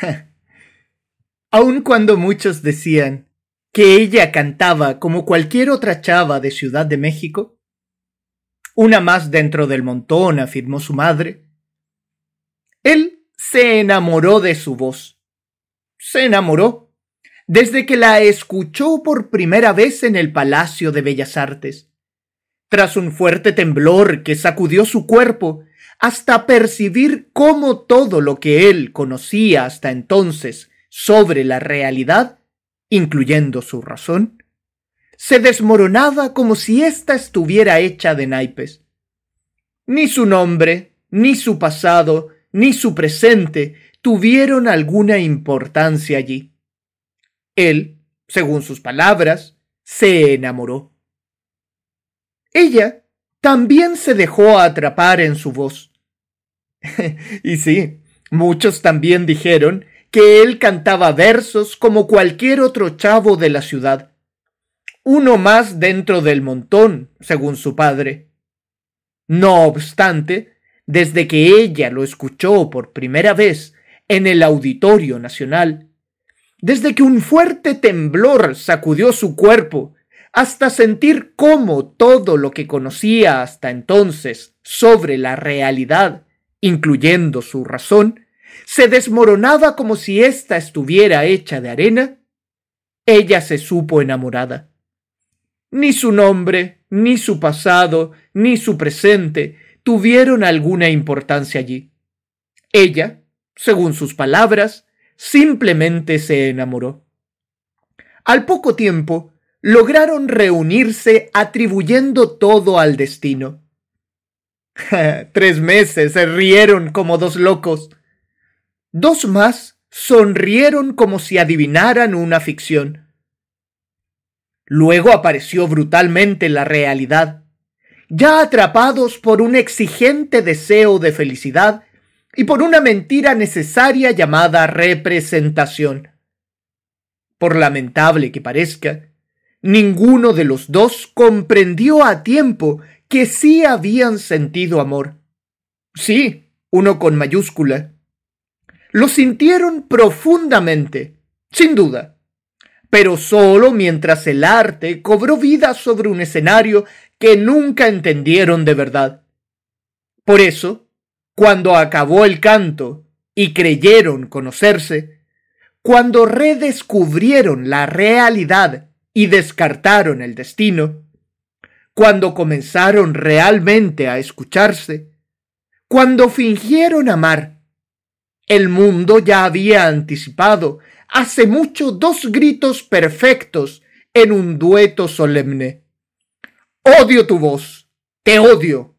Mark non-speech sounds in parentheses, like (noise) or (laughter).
(laughs) Aun cuando muchos decían que ella cantaba como cualquier otra chava de Ciudad de México, una más dentro del montón, afirmó su madre, él se enamoró de su voz. Se enamoró desde que la escuchó por primera vez en el Palacio de Bellas Artes. Tras un fuerte temblor que sacudió su cuerpo hasta percibir cómo todo lo que él conocía hasta entonces sobre la realidad, incluyendo su razón, se desmoronaba como si ésta estuviera hecha de naipes. Ni su nombre, ni su pasado, ni su presente tuvieron alguna importancia allí. Él, según sus palabras, se enamoró. Ella también se dejó atrapar en su voz. (laughs) y sí, muchos también dijeron que él cantaba versos como cualquier otro chavo de la ciudad. Uno más dentro del montón, según su padre. No obstante, desde que ella lo escuchó por primera vez en el Auditorio Nacional, desde que un fuerte temblor sacudió su cuerpo, hasta sentir cómo todo lo que conocía hasta entonces sobre la realidad, incluyendo su razón, se desmoronaba como si ésta estuviera hecha de arena, ella se supo enamorada. Ni su nombre, ni su pasado, ni su presente tuvieron alguna importancia allí. Ella, según sus palabras, simplemente se enamoró. Al poco tiempo, lograron reunirse atribuyendo todo al destino. (laughs) Tres meses se rieron como dos locos. Dos más sonrieron como si adivinaran una ficción. Luego apareció brutalmente la realidad, ya atrapados por un exigente deseo de felicidad y por una mentira necesaria llamada representación. Por lamentable que parezca, ninguno de los dos comprendió a tiempo que sí habían sentido amor. Sí, uno con mayúscula. Lo sintieron profundamente, sin duda, pero solo mientras el arte cobró vida sobre un escenario que nunca entendieron de verdad. Por eso, cuando acabó el canto y creyeron conocerse, cuando redescubrieron la realidad y descartaron el destino, cuando comenzaron realmente a escucharse, cuando fingieron amar, el mundo ya había anticipado hace mucho dos gritos perfectos en un dueto solemne. Odio tu voz, te odio,